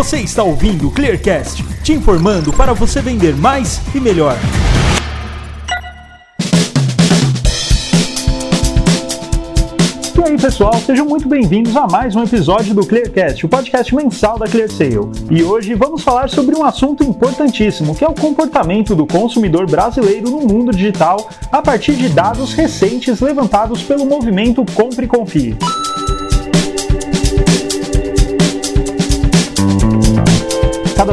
Você está ouvindo o Clearcast, te informando para você vender mais e melhor. E aí, pessoal, sejam muito bem-vindos a mais um episódio do Clearcast, o podcast mensal da ClearSale. E hoje vamos falar sobre um assunto importantíssimo, que é o comportamento do consumidor brasileiro no mundo digital a partir de dados recentes levantados pelo movimento Compre e Confie.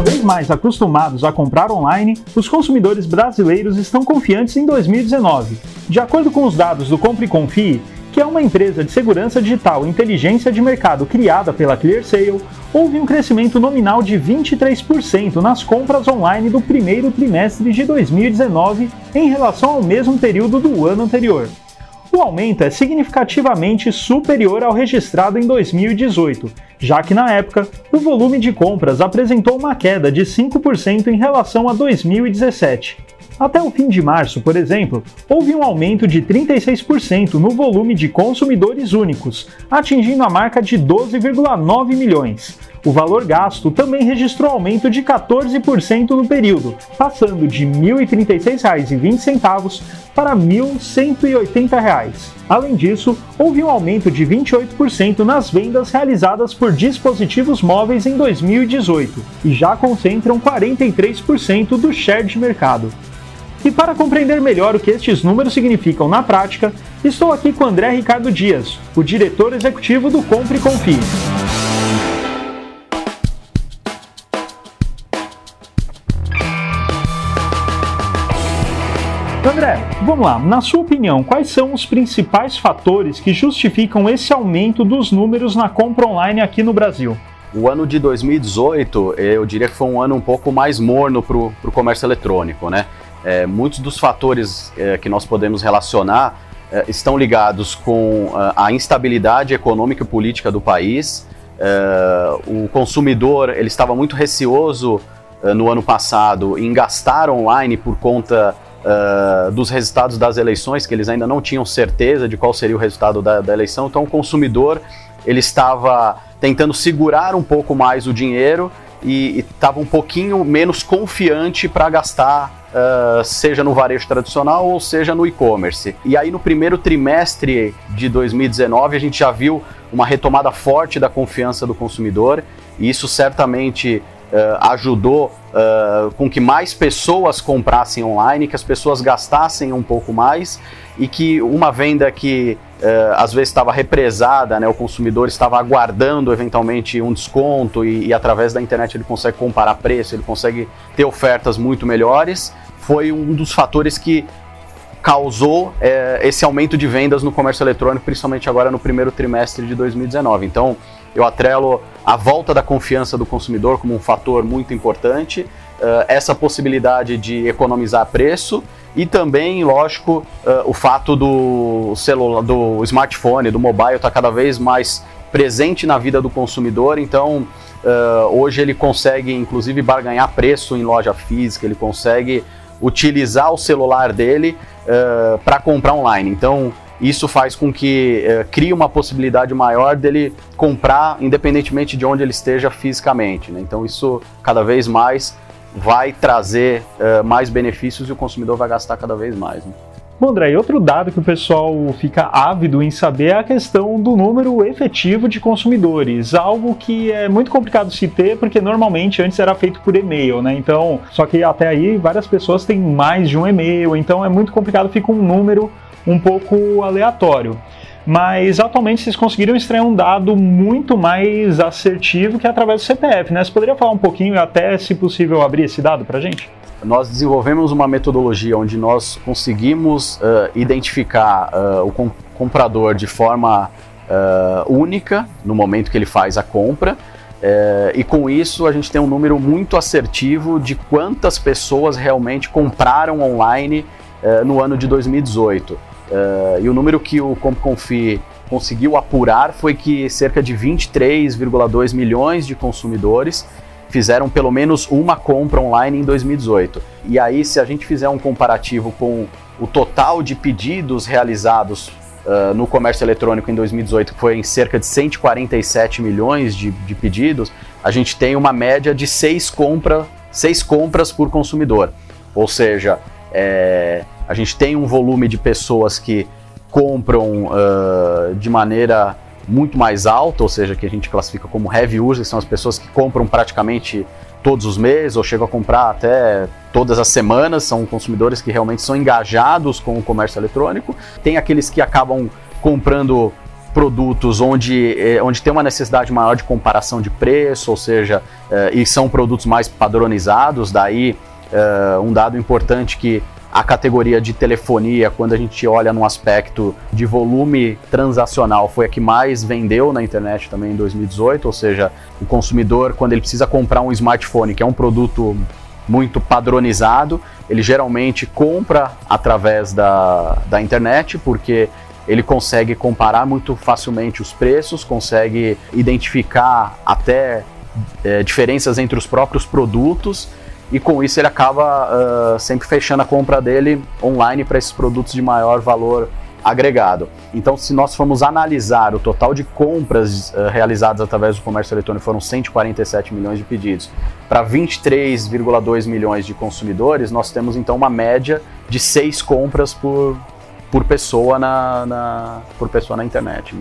Vez mais acostumados a comprar online, os consumidores brasileiros estão confiantes em 2019. De acordo com os dados do Compre e Confie, que é uma empresa de segurança digital e inteligência de mercado criada pela ClearSale, houve um crescimento nominal de 23% nas compras online do primeiro trimestre de 2019 em relação ao mesmo período do ano anterior. O aumento é significativamente superior ao registrado em 2018, já que na época o volume de compras apresentou uma queda de 5% em relação a 2017. Até o fim de março, por exemplo, houve um aumento de 36% no volume de consumidores únicos, atingindo a marca de 12,9 milhões. O valor gasto também registrou aumento de 14% no período, passando de R$ 1.036,20 para R$ 1.180. Além disso, houve um aumento de 28% nas vendas realizadas por dispositivos móveis em 2018 e já concentram 43% do share de mercado. E para compreender melhor o que estes números significam na prática, estou aqui com André Ricardo Dias, o diretor executivo do Compre e Confie. André, vamos lá. Na sua opinião, quais são os principais fatores que justificam esse aumento dos números na compra online aqui no Brasil? O ano de 2018, eu diria que foi um ano um pouco mais morno para o comércio eletrônico, né? É, muitos dos fatores é, que nós podemos relacionar é, estão ligados com é, a instabilidade econômica e política do país. É, o consumidor ele estava muito receoso é, no ano passado em gastar online por conta dos resultados das eleições, que eles ainda não tinham certeza de qual seria o resultado da, da eleição. Então, o consumidor ele estava tentando segurar um pouco mais o dinheiro e estava um pouquinho menos confiante para gastar Uh, seja no varejo tradicional ou seja no e-commerce. E aí no primeiro trimestre de 2019 a gente já viu uma retomada forte da confiança do consumidor e isso certamente uh, ajudou com que mais pessoas comprassem online, que as pessoas gastassem um pouco mais e que uma venda que uh, às vezes estava represada, né, o consumidor estava aguardando eventualmente um desconto e, e, através da internet ele consegue comparar preço, ele consegue ter ofertas muito melhores, foi um dos fatores que causou é, esse aumento de vendas no comércio eletrônico, principalmente agora no primeiro trimestre de 2019. Então, eu atrelo a volta da confiança do consumidor como um fator muito importante, uh, essa possibilidade de economizar preço e também, lógico, uh, o fato do celular, do smartphone, do mobile estar tá cada vez mais presente na vida do consumidor. Então, uh, hoje ele consegue, inclusive, barganhar preço em loja física, ele consegue utilizar o celular dele para comprar online. Então, isso faz com que é, crie uma possibilidade maior dele comprar independentemente de onde ele esteja fisicamente. Né? Então isso cada vez mais vai trazer é, mais benefícios e o consumidor vai gastar cada vez mais. Né? Bom, André, outro dado que o pessoal fica ávido em saber é a questão do número efetivo de consumidores, algo que é muito complicado se ter, porque normalmente antes era feito por e-mail, né? Então, só que até aí várias pessoas têm mais de um e-mail, então é muito complicado, fica um número um pouco aleatório. Mas atualmente vocês conseguiram extrair um dado muito mais assertivo que é através do CPF, né? Você poderia falar um pouquinho até, se possível, abrir esse dado para a gente? Nós desenvolvemos uma metodologia onde nós conseguimos uh, identificar uh, o comp comprador de forma uh, única no momento que ele faz a compra. e com isso a gente tem um número muito assertivo de quantas pessoas realmente compraram online no ano de 2018. Uh, e o número que o CompConfi conseguiu apurar foi que cerca de 23,2 milhões de consumidores fizeram pelo menos uma compra online em 2018. E aí, se a gente fizer um comparativo com o total de pedidos realizados uh, no comércio eletrônico em 2018 foi em cerca de 147 milhões de, de pedidos, a gente tem uma média de seis, compra, seis compras por consumidor. Ou seja, é, a gente tem um volume de pessoas que compram uh, de maneira muito mais alta, ou seja, que a gente classifica como heavy users, são as pessoas que compram praticamente todos os meses ou chegam a comprar até todas as semanas, são consumidores que realmente são engajados com o comércio eletrônico. Tem aqueles que acabam comprando produtos onde, eh, onde tem uma necessidade maior de comparação de preço, ou seja, eh, e são produtos mais padronizados, daí eh, um dado importante que a categoria de telefonia, quando a gente olha num aspecto de volume transacional, foi a que mais vendeu na internet também em 2018, ou seja, o consumidor, quando ele precisa comprar um smartphone, que é um produto muito padronizado, ele geralmente compra através da, da internet, porque ele consegue comparar muito facilmente os preços, consegue identificar até é, diferenças entre os próprios produtos e com isso ele acaba uh, sempre fechando a compra dele online para esses produtos de maior valor agregado. Então, se nós formos analisar o total de compras uh, realizadas através do comércio eletrônico, foram 147 milhões de pedidos, para 23,2 milhões de consumidores, nós temos então uma média de seis compras por, por pessoa na, na por pessoa na internet.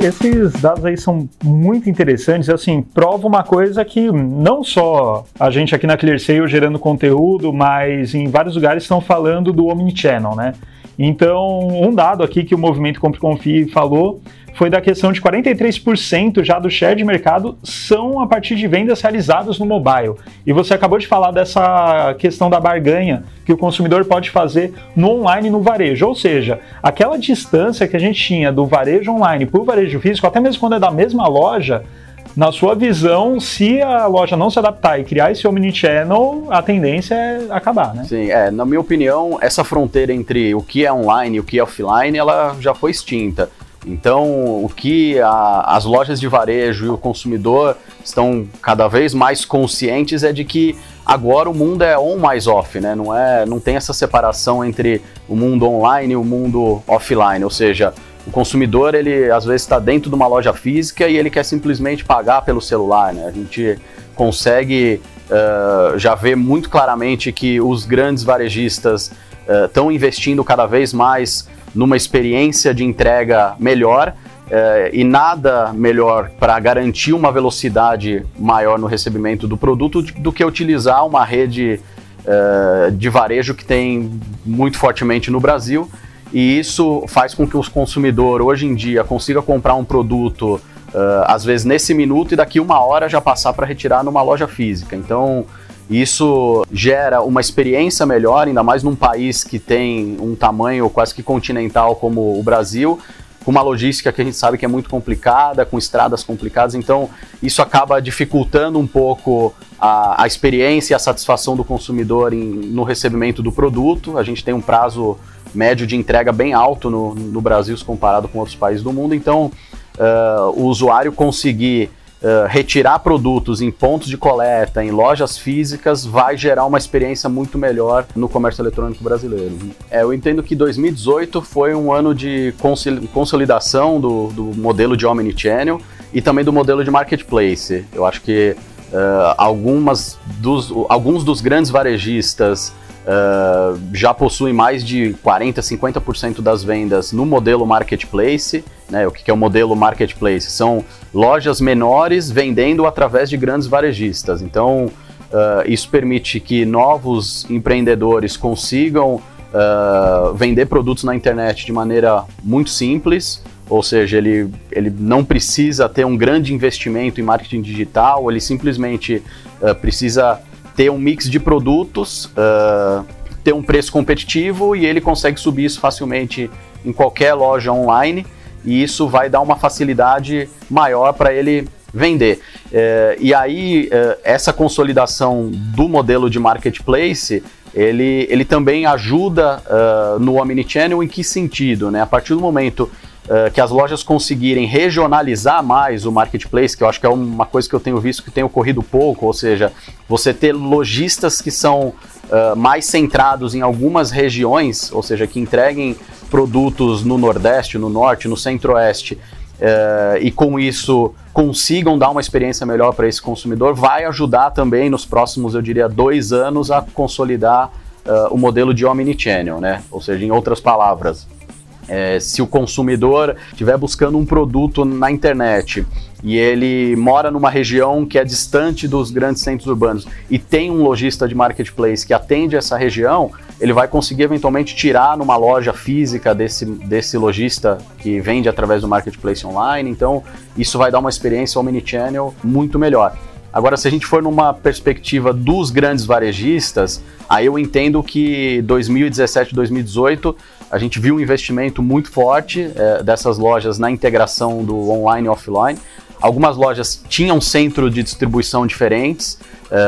Esses dados aí são muito interessantes, assim, prova uma coisa que não só a gente aqui na ClearSale gerando conteúdo, mas em vários lugares estão falando do Omnichannel, né? Então, um dado aqui que o movimento Compre Confie falou foi da questão de 43% já do share de mercado são a partir de vendas realizadas no mobile. E você acabou de falar dessa questão da barganha que o consumidor pode fazer no online e no varejo. Ou seja, aquela distância que a gente tinha do varejo online para o varejo físico, até mesmo quando é da mesma loja, na sua visão, se a loja não se adaptar e criar esse omnichannel, a tendência é acabar, né? Sim, é, na minha opinião, essa fronteira entre o que é online e o que é offline, ela já foi extinta. Então, o que a, as lojas de varejo e o consumidor estão cada vez mais conscientes é de que agora o mundo é on mais off, né? Não é, não tem essa separação entre o mundo online e o mundo offline, ou seja, o consumidor ele às vezes está dentro de uma loja física e ele quer simplesmente pagar pelo celular, né? A gente consegue uh, já ver muito claramente que os grandes varejistas estão uh, investindo cada vez mais numa experiência de entrega melhor. É, e nada melhor para garantir uma velocidade maior no recebimento do produto do que utilizar uma rede é, de varejo que tem muito fortemente no Brasil. E isso faz com que o consumidor hoje em dia consiga comprar um produto, é, às vezes nesse minuto, e daqui uma hora já passar para retirar numa loja física. Então, isso gera uma experiência melhor, ainda mais num país que tem um tamanho quase que continental como o Brasil, com uma logística que a gente sabe que é muito complicada, com estradas complicadas, então isso acaba dificultando um pouco a, a experiência e a satisfação do consumidor em, no recebimento do produto. A gente tem um prazo médio de entrega bem alto no, no Brasil se comparado com outros países do mundo, então uh, o usuário conseguir Uh, retirar produtos em pontos de coleta, em lojas físicas, vai gerar uma experiência muito melhor no comércio eletrônico brasileiro. É, eu entendo que 2018 foi um ano de consolidação do, do modelo de omnichannel e também do modelo de marketplace. Eu acho que uh, algumas dos, alguns dos grandes varejistas uh, já possuem mais de 40, 50% das vendas no modelo marketplace. Né? O que é o modelo marketplace? São lojas menores vendendo através de grandes varejistas. Então, uh, isso permite que novos empreendedores consigam uh, vender produtos na internet de maneira muito simples. Ou seja, ele, ele não precisa ter um grande investimento em marketing digital, ele simplesmente uh, precisa ter um mix de produtos, uh, ter um preço competitivo e ele consegue subir isso facilmente em qualquer loja online e isso vai dar uma facilidade maior para ele vender. Uh, e aí, uh, essa consolidação do modelo de marketplace, ele, ele também ajuda uh, no Omnichannel em que sentido? Né? A partir do momento uh, que as lojas conseguirem regionalizar mais o marketplace, que eu acho que é uma coisa que eu tenho visto que tem ocorrido pouco, ou seja, você ter lojistas que são uh, mais centrados em algumas regiões, ou seja, que entreguem produtos no Nordeste, no Norte, no Centro-Oeste, uh, e com isso consigam dar uma experiência melhor para esse consumidor, vai ajudar também nos próximos, eu diria, dois anos a consolidar uh, o modelo de omnichannel, né? Ou seja, em outras palavras, é, se o consumidor estiver buscando um produto na internet e ele mora numa região que é distante dos grandes centros urbanos e tem um lojista de marketplace que atende essa região, ele vai conseguir eventualmente tirar numa loja física desse, desse lojista que vende através do marketplace online. Então, isso vai dar uma experiência omnichannel muito melhor. Agora, se a gente for numa perspectiva dos grandes varejistas, aí eu entendo que 2017, 2018 a gente viu um investimento muito forte é, dessas lojas na integração do online e offline. Algumas lojas tinham centro de distribuição diferentes é,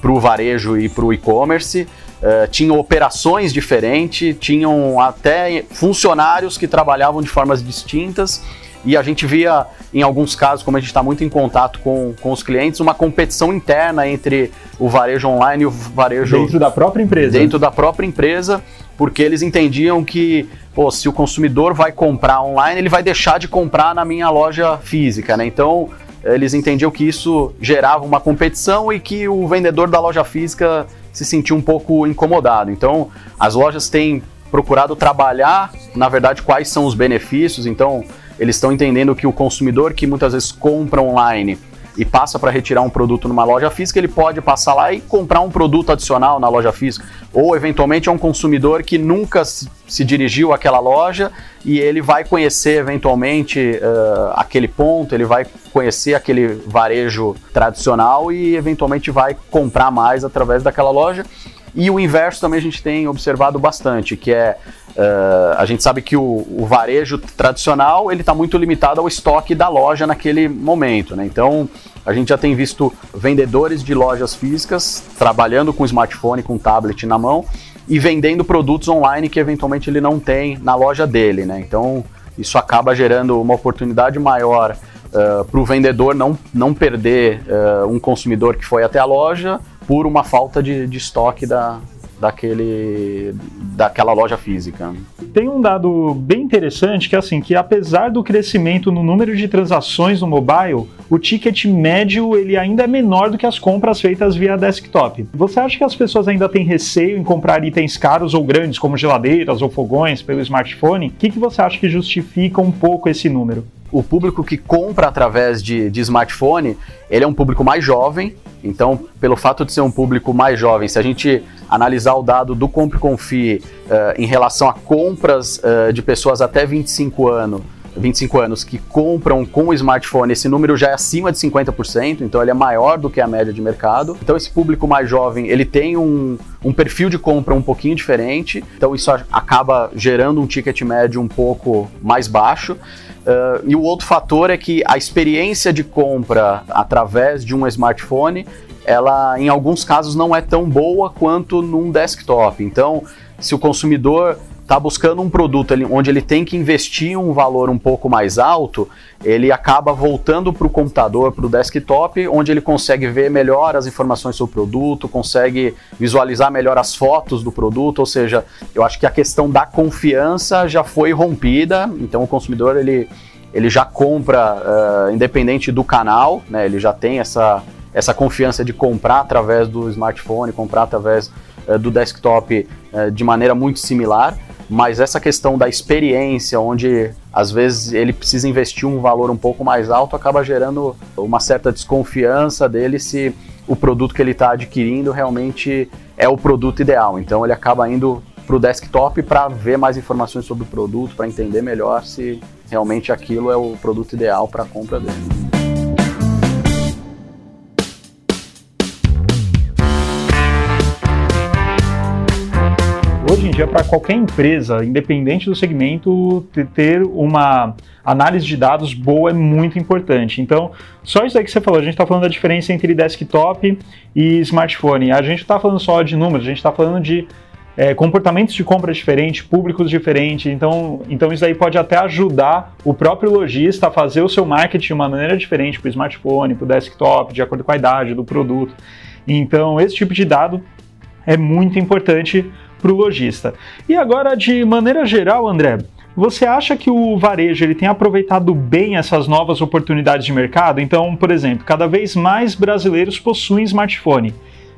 para o varejo e para o e-commerce. É, tinham operações diferentes, tinham até funcionários que trabalhavam de formas distintas e a gente via, em alguns casos, como a gente está muito em contato com, com os clientes, uma competição interna entre o varejo online e o varejo. Dentro da própria empresa. Dentro da própria empresa, porque eles entendiam que, pô, se o consumidor vai comprar online, ele vai deixar de comprar na minha loja física, né? Então, eles entendiam que isso gerava uma competição e que o vendedor da loja física se sentia um pouco incomodado. Então, as lojas têm procurado trabalhar, na verdade, quais são os benefícios. Então, eles estão entendendo que o consumidor que muitas vezes compra online e passa para retirar um produto numa loja física, ele pode passar lá e comprar um produto adicional na loja física. Ou, eventualmente, é um consumidor que nunca se dirigiu àquela loja e ele vai conhecer, eventualmente, uh, aquele ponto, ele vai conhecer aquele varejo tradicional e, eventualmente, vai comprar mais através daquela loja. E o inverso também a gente tem observado bastante, que é Uh, a gente sabe que o, o varejo tradicional ele está muito limitado ao estoque da loja naquele momento, né? Então a gente já tem visto vendedores de lojas físicas trabalhando com smartphone, com tablet na mão e vendendo produtos online que eventualmente ele não tem na loja dele, né? Então isso acaba gerando uma oportunidade maior uh, para o vendedor não, não perder uh, um consumidor que foi até a loja por uma falta de, de estoque da, daquele daquela loja física. Tem um dado bem interessante que é assim, que apesar do crescimento no número de transações no mobile, o ticket médio ele ainda é menor do que as compras feitas via desktop. Você acha que as pessoas ainda têm receio em comprar itens caros ou grandes, como geladeiras ou fogões, pelo smartphone? O que, que você acha que justifica um pouco esse número? o público que compra através de, de smartphone, ele é um público mais jovem, então, pelo fato de ser um público mais jovem, se a gente analisar o dado do Compre Confie uh, em relação a compras uh, de pessoas até 25 anos, 25 anos que compram com o smartphone, esse número já é acima de 50%, então ele é maior do que a média de mercado. Então esse público mais jovem, ele tem um, um perfil de compra um pouquinho diferente, então isso acaba gerando um ticket médio um pouco mais baixo. Uh, e o outro fator é que a experiência de compra através de um smartphone, ela em alguns casos não é tão boa quanto num desktop. Então, se o consumidor está buscando um produto onde ele tem que investir um valor um pouco mais alto, ele acaba voltando para o computador, para o desktop, onde ele consegue ver melhor as informações sobre o produto, consegue visualizar melhor as fotos do produto, ou seja, eu acho que a questão da confiança já foi rompida, então o consumidor ele, ele já compra uh, independente do canal, né, ele já tem essa, essa confiança de comprar através do smartphone, comprar através uh, do desktop uh, de maneira muito similar mas essa questão da experiência, onde às vezes ele precisa investir um valor um pouco mais alto, acaba gerando uma certa desconfiança dele se o produto que ele está adquirindo realmente é o produto ideal. Então ele acaba indo para o desktop para ver mais informações sobre o produto, para entender melhor se realmente aquilo é o produto ideal para a compra dele. Hoje em dia, para qualquer empresa, independente do segmento, ter uma análise de dados boa é muito importante. Então, só isso aí que você falou, a gente está falando da diferença entre desktop e smartphone. A gente está falando só de números, a gente está falando de é, comportamentos de compra diferentes, públicos diferentes. Então, então isso aí pode até ajudar o próprio lojista a fazer o seu marketing de uma maneira diferente para o smartphone, para o desktop, de acordo com a idade do produto. Então, esse tipo de dado é muito importante para o lojista. E agora, de maneira geral, André, você acha que o varejo ele tem aproveitado bem essas novas oportunidades de mercado? Então, por exemplo, cada vez mais brasileiros possuem smartphone.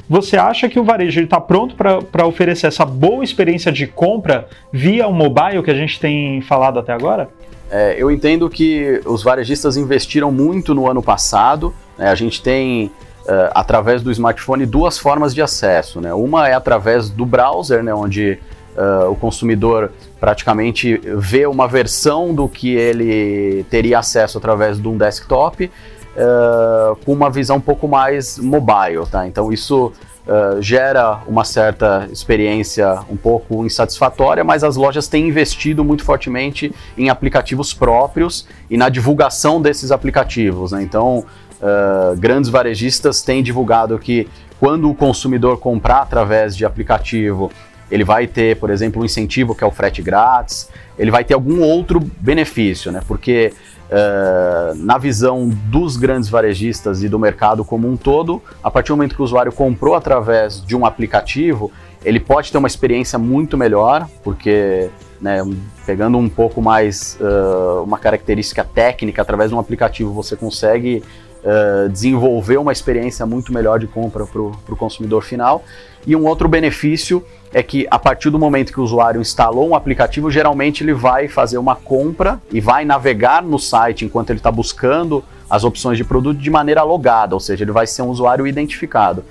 Você acha que o varejo está pronto para oferecer essa boa experiência de compra via o mobile que a gente tem falado até agora? É, eu entendo que os varejistas investiram muito no ano passado. Né? A gente tem, uh, através do smartphone, duas formas de acesso. Né? Uma é através do browser, né? onde uh, o consumidor praticamente vê uma versão do que ele teria acesso através de um desktop uh, com uma visão um pouco mais mobile, tá? Então isso uh, gera uma certa experiência um pouco insatisfatória, mas as lojas têm investido muito fortemente em aplicativos próprios e na divulgação desses aplicativos, né? Então Uh, grandes varejistas têm divulgado que quando o consumidor comprar através de aplicativo, ele vai ter, por exemplo, um incentivo que é o frete grátis, ele vai ter algum outro benefício, né? Porque uh, na visão dos grandes varejistas e do mercado como um todo, a partir do momento que o usuário comprou através de um aplicativo, ele pode ter uma experiência muito melhor, porque né, pegando um pouco mais uh, uma característica técnica através de um aplicativo, você consegue uh, desenvolver uma experiência muito melhor de compra para o consumidor final. E um outro benefício é que a partir do momento que o usuário instalou um aplicativo, geralmente ele vai fazer uma compra e vai navegar no site enquanto ele está buscando as opções de produto de maneira logada, ou seja, ele vai ser um usuário identificado.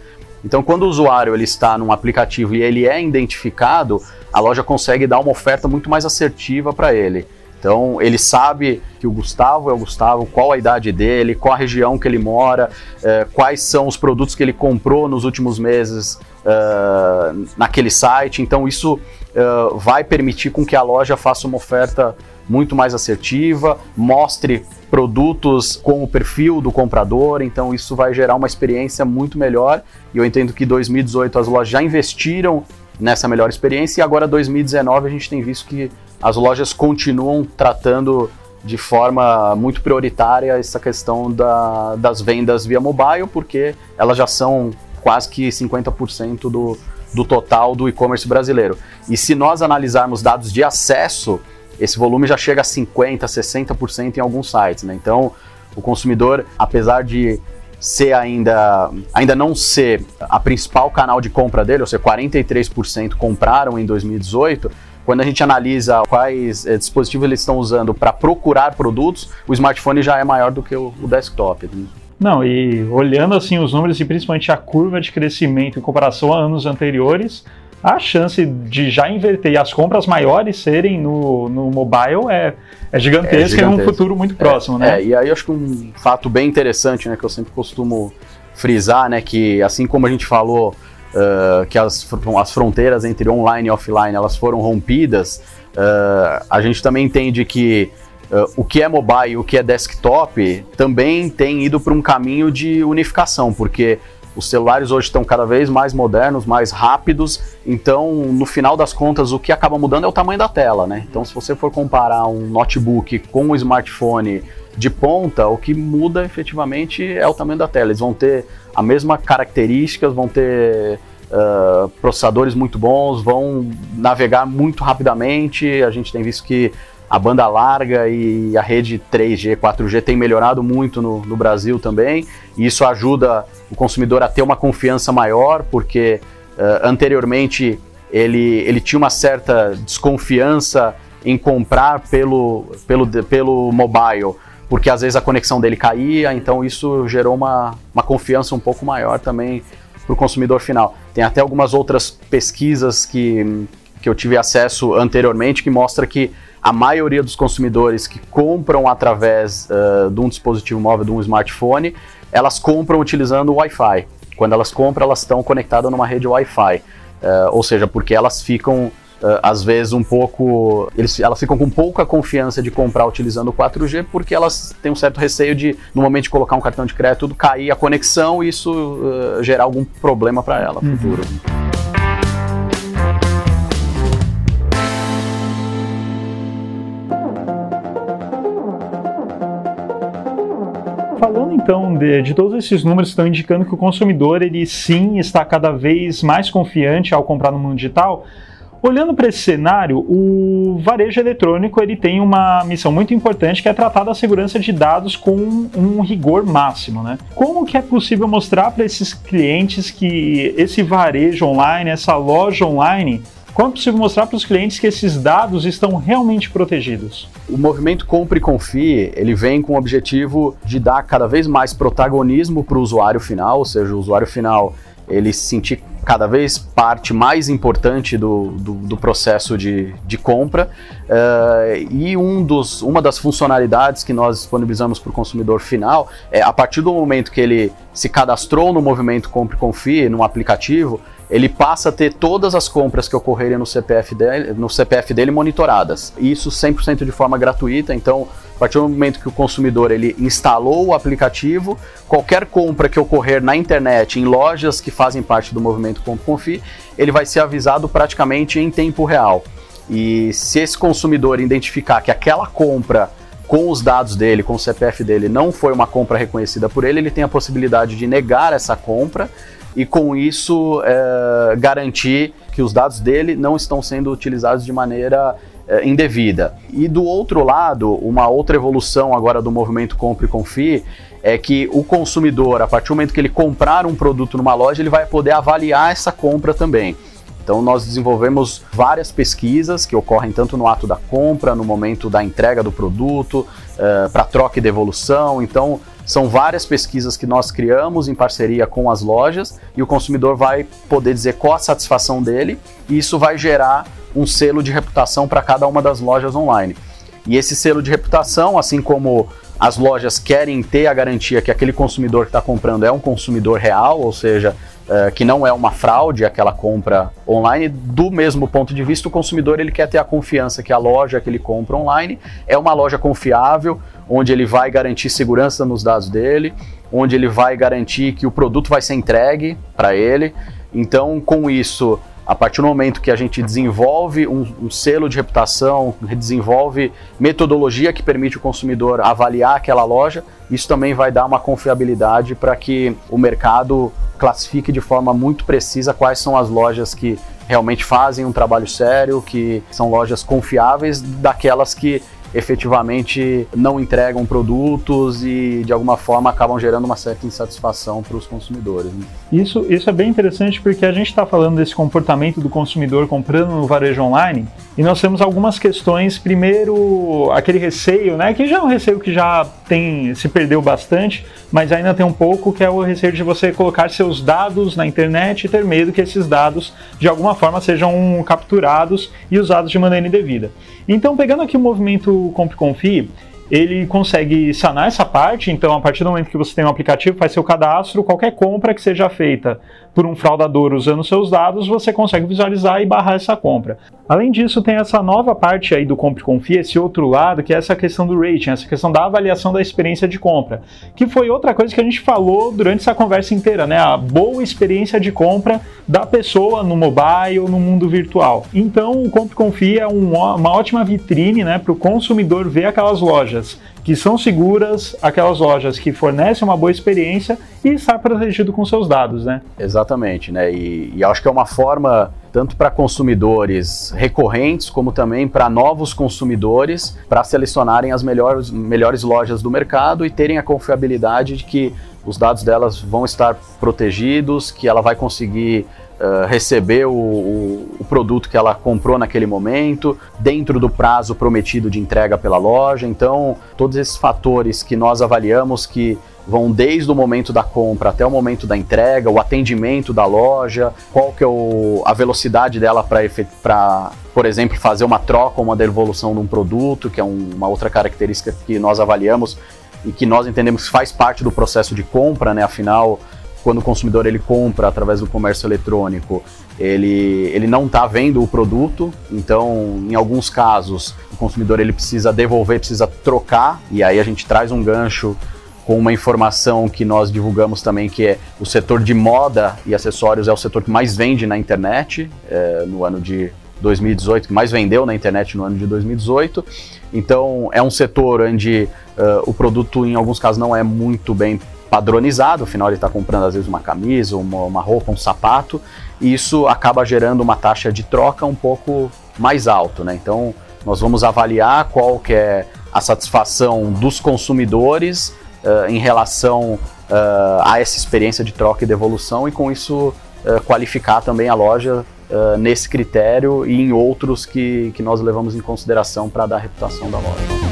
Então, quando o usuário ele está num aplicativo e ele é identificado, a loja consegue dar uma oferta muito mais assertiva para ele. Então ele sabe que o Gustavo é o Gustavo, qual a idade dele, qual a região que ele mora, é, quais são os produtos que ele comprou nos últimos meses é, naquele site. Então isso é, vai permitir com que a loja faça uma oferta muito mais assertiva, mostre produtos com o perfil do comprador, então isso vai gerar uma experiência muito melhor. E eu entendo que 2018 as lojas já investiram nessa melhor experiência e agora 2019 a gente tem visto que as lojas continuam tratando de forma muito prioritária essa questão da, das vendas via mobile, porque elas já são quase que 50% do, do total do e-commerce brasileiro. E se nós analisarmos dados de acesso, esse volume já chega a 50%, 60% em alguns sites. Né? Então, o consumidor, apesar de ser ainda, ainda não ser a principal canal de compra dele, ou seja, 43% compraram em 2018, quando a gente analisa quais eh, dispositivos eles estão usando para procurar produtos, o smartphone já é maior do que o, o desktop. Né? Não, e olhando assim os números e principalmente a curva de crescimento em comparação a anos anteriores, a chance de já inverter e as compras maiores serem no, no mobile é, é gigantesca é em um futuro muito próximo, é, né? É, e aí eu acho que um fato bem interessante, né, que eu sempre costumo frisar, né, que assim como a gente falou uh, que as, as fronteiras entre online e offline elas foram rompidas, uh, a gente também entende que uh, o que é mobile e o que é desktop também tem ido para um caminho de unificação, porque os celulares hoje estão cada vez mais modernos, mais rápidos, então no final das contas o que acaba mudando é o tamanho da tela, né? Então se você for comparar um notebook com um smartphone de ponta, o que muda efetivamente é o tamanho da tela. Eles vão ter a mesma características, vão ter uh, processadores muito bons, vão navegar muito rapidamente. A gente tem visto que a banda larga e a rede 3G, 4G tem melhorado muito no, no Brasil também. E isso ajuda o consumidor a ter uma confiança maior, porque uh, anteriormente ele, ele tinha uma certa desconfiança em comprar pelo, pelo, pelo mobile porque às vezes a conexão dele caía, então isso gerou uma, uma confiança um pouco maior também para o consumidor final. Tem até algumas outras pesquisas que, que eu tive acesso anteriormente que mostra que a maioria dos consumidores que compram através uh, de um dispositivo móvel, de um smartphone, elas compram utilizando o Wi-Fi. Quando elas compram, elas estão conectadas numa rede Wi-Fi. Uh, ou seja, porque elas ficam ah, às vezes um pouco. Eles, elas ficam com pouca confiança de comprar utilizando o 4G porque elas têm um certo receio de, no momento de colocar um cartão de crédito, cair a conexão e isso uh, gerar algum problema para ela no uhum. futuro. Falando então de, de, todos esses números que estão indicando que o consumidor ele sim está cada vez mais confiante ao comprar no mundo digital, Olhando para esse cenário, o varejo eletrônico ele tem uma missão muito importante que é tratar da segurança de dados com um rigor máximo, né? Como que é possível mostrar para esses clientes que esse varejo online, essa loja online, como é possível mostrar para os clientes que esses dados estão realmente protegidos? O movimento Compre e Confie, ele vem com o objetivo de dar cada vez mais protagonismo para o usuário final, ou seja, o usuário final ele se sentir cada vez parte mais importante do, do, do processo de, de compra. Uh, e um dos, uma das funcionalidades que nós disponibilizamos para o consumidor final é a partir do momento que ele se cadastrou no movimento Compre Confie, no aplicativo, ele passa a ter todas as compras que ocorrerem no CPF dele, no CPF dele monitoradas. Isso 100% de forma gratuita, então a partir do momento que o consumidor ele instalou o aplicativo, qualquer compra que ocorrer na internet, em lojas que fazem parte do movimento Confi, ele vai ser avisado praticamente em tempo real. E se esse consumidor identificar que aquela compra com os dados dele, com o CPF dele, não foi uma compra reconhecida por ele, ele tem a possibilidade de negar essa compra e com isso é, garantir que os dados dele não estão sendo utilizados de maneira é, indevida. E do outro lado, uma outra evolução agora do movimento Compre e Confie é que o consumidor, a partir do momento que ele comprar um produto numa loja, ele vai poder avaliar essa compra também. Então, nós desenvolvemos várias pesquisas que ocorrem tanto no ato da compra, no momento da entrega do produto, uh, para troca e devolução. Então, são várias pesquisas que nós criamos em parceria com as lojas e o consumidor vai poder dizer qual a satisfação dele e isso vai gerar um selo de reputação para cada uma das lojas online. E esse selo de reputação, assim como as lojas querem ter a garantia que aquele consumidor que está comprando é um consumidor real, ou seja, uh, que não é uma fraude aquela compra online, do mesmo ponto de vista, o consumidor ele quer ter a confiança que a loja que ele compra online é uma loja confiável, onde ele vai garantir segurança nos dados dele, onde ele vai garantir que o produto vai ser entregue para ele. Então, com isso, a partir do momento que a gente desenvolve um, um, selo de reputação, desenvolve metodologia que permite o consumidor avaliar aquela loja, isso também vai dar uma confiabilidade para que o mercado classifique de forma muito precisa quais são as lojas que realmente fazem um trabalho sério, que são lojas confiáveis, daquelas que efetivamente não entregam produtos e de alguma forma acabam gerando uma certa insatisfação para os consumidores. Né? Isso, isso é bem interessante porque a gente está falando desse comportamento do consumidor comprando no varejo online e nós temos algumas questões. Primeiro, aquele receio, né, que já é um receio que já tem se perdeu bastante, mas ainda tem um pouco que é o receio de você colocar seus dados na internet e ter medo que esses dados de alguma forma sejam capturados e usados de maneira indevida. Então, pegando aqui o movimento Compre Confie, ele consegue sanar essa parte, então a partir do momento que você tem um aplicativo, faz seu cadastro, qualquer compra que seja feita por um fraudador usando seus dados, você consegue visualizar e barrar essa compra. Além disso, tem essa nova parte aí do Compre Confia, esse outro lado, que é essa questão do rating, essa questão da avaliação da experiência de compra, que foi outra coisa que a gente falou durante essa conversa inteira, né? A boa experiência de compra da pessoa no mobile ou no mundo virtual. Então, o Compre Confia é uma ótima vitrine, né, para o consumidor ver aquelas lojas que são seguras, aquelas lojas que fornecem uma boa experiência e estar protegido com seus dados, né? Exatamente, né? E, e acho que é uma forma tanto para consumidores recorrentes como também para novos consumidores para selecionarem as melhores, melhores lojas do mercado e terem a confiabilidade de que os dados delas vão estar protegidos, que ela vai conseguir Uh, receber o, o, o, produto que ela comprou naquele momento, dentro do prazo prometido de entrega pela loja. Então, todos esses fatores que nós avaliamos que vão desde o momento da compra até o momento da entrega, o atendimento da loja, qual que é o, a velocidade dela para, por exemplo, fazer uma troca ou uma devolução de um produto, que é um, uma outra característica que nós avaliamos e que nós entendemos que faz parte do processo de compra, né? Afinal, quando o consumidor ele compra através do comércio eletrônico, ele, ele não está vendo o produto, então em alguns casos o consumidor ele precisa devolver, precisa trocar, e aí a gente traz um gancho com uma informação que nós divulgamos também, que é o setor de moda e acessórios é o setor que mais vende na internet é, no ano de 2018, que mais vendeu na internet no ano de 2018. Então é um setor onde uh, o produto em alguns casos não é muito bem padronizado, afinal ele está comprando às vezes uma camisa, uma, uma roupa, um sapato, e isso acaba gerando uma taxa de troca um pouco mais alto, né? Então nós vamos avaliar qual que é a satisfação dos consumidores uh, em relação uh, a essa experiência de troca e devolução e com isso uh, qualificar também a loja nesse critério e em outros que, que nós levamos em consideração para dar a reputação da loja.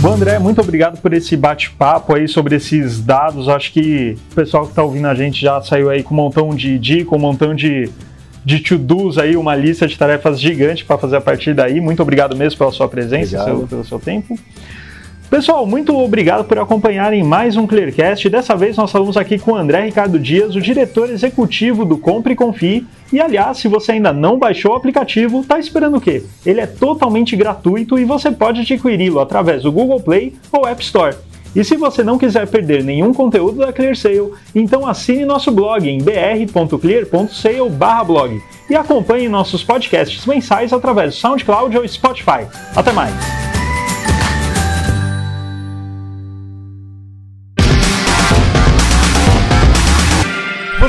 Bom, André, muito obrigado por esse bate-papo aí sobre esses dados. Acho que o pessoal que está ouvindo a gente já saiu aí com um montão de dicas, um montão de, de to-dos aí, uma lista de tarefas gigante para fazer a partir daí. Muito obrigado mesmo pela sua presença, seu, pelo seu tempo. Pessoal, muito obrigado por acompanharem mais um Clearcast. Dessa vez nós falamos aqui com o André Ricardo Dias, o diretor executivo do Compre e Confie. E aliás, se você ainda não baixou o aplicativo, tá esperando o quê? Ele é totalmente gratuito e você pode adquiri-lo através do Google Play ou App Store. E se você não quiser perder nenhum conteúdo da ClearSale, então assine nosso blog em br.clear.sale/blog e acompanhe nossos podcasts mensais através do SoundCloud ou Spotify. Até mais!